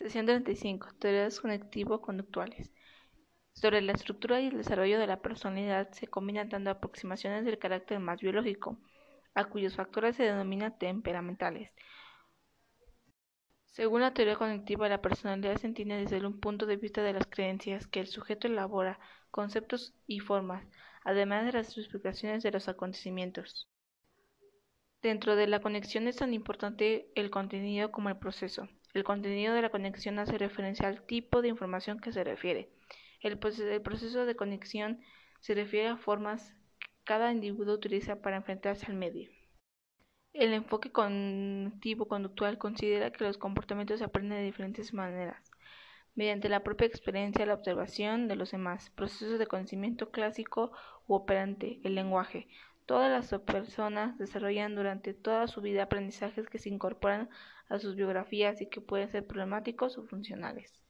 Sesión 35. Teorías conectivo-conductuales. Sobre la estructura y el desarrollo de la personalidad se combinan tanto aproximaciones del carácter más biológico, a cuyos factores se denomina temperamentales. Según la teoría cognitiva, la personalidad se entiende desde un punto de vista de las creencias que el sujeto elabora, conceptos y formas, además de las explicaciones de los acontecimientos. Dentro de la conexión es tan importante el contenido como el proceso. El contenido de la conexión hace referencia al tipo de información que se refiere. El, proceso de conexión se refiere a formas que cada individuo utiliza para enfrentarse al medio. El enfoque cognitivo-conductual considera que los comportamientos se aprenden de diferentes maneras, mediante la propia experiencia, la observación de los demás, procesos de conocimiento clásico u operante, el lenguaje, Todas las personas desarrollan durante toda su vida aprendizajes que se incorporan a sus biografías y que pueden ser problemáticos o funcionales.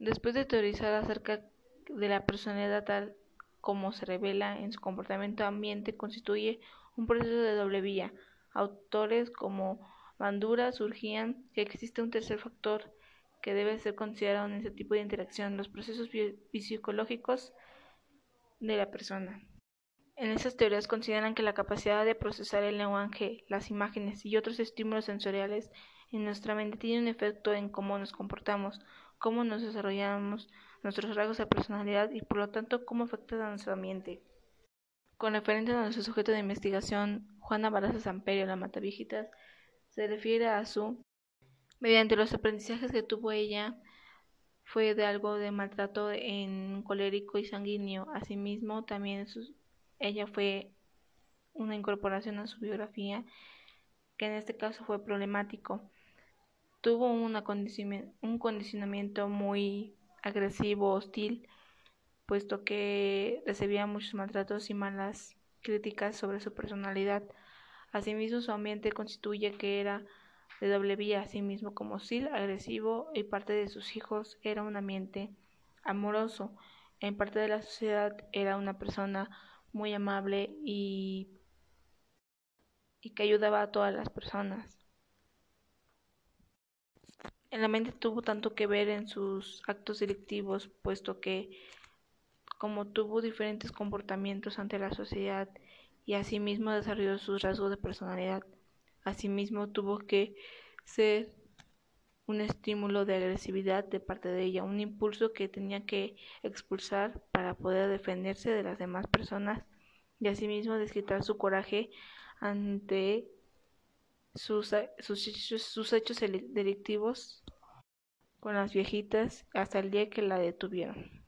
Después de teorizar acerca de la personalidad tal como se revela en su comportamiento ambiente, constituye un proceso de doble vía. Autores como Bandura surgían que existe un tercer factor que debe ser considerado en este tipo de interacción, los procesos psicológicos de la persona. En esas teorías consideran que la capacidad de procesar el lenguaje, las imágenes y otros estímulos sensoriales en nuestra mente tiene un efecto en cómo nos comportamos, cómo nos desarrollamos, nuestros rasgos de personalidad y por lo tanto cómo afecta a nuestro ambiente. Con referente a nuestro sujeto de investigación, Juana Baraza Samperio, la Mataviejitas, se refiere a su mediante los aprendizajes que tuvo ella fue de algo de maltrato en colérico y sanguíneo. Asimismo, también sus ella fue una incorporación a su biografía que en este caso fue problemático. Tuvo un condicionamiento muy agresivo, hostil, puesto que recibía muchos maltratos y malas críticas sobre su personalidad. Asimismo, su ambiente constituye que era de doble vía, asimismo como hostil, agresivo y parte de sus hijos era un ambiente amoroso. En parte de la sociedad era una persona muy amable y, y que ayudaba a todas las personas. En la mente tuvo tanto que ver en sus actos delictivos, puesto que como tuvo diferentes comportamientos ante la sociedad y asimismo desarrolló sus rasgos de personalidad, asimismo tuvo que ser un estímulo de agresividad de parte de ella, un impulso que tenía que expulsar para poder defenderse de las demás personas y asimismo desquitar su coraje ante sus, sus hechos delictivos con las viejitas hasta el día que la detuvieron.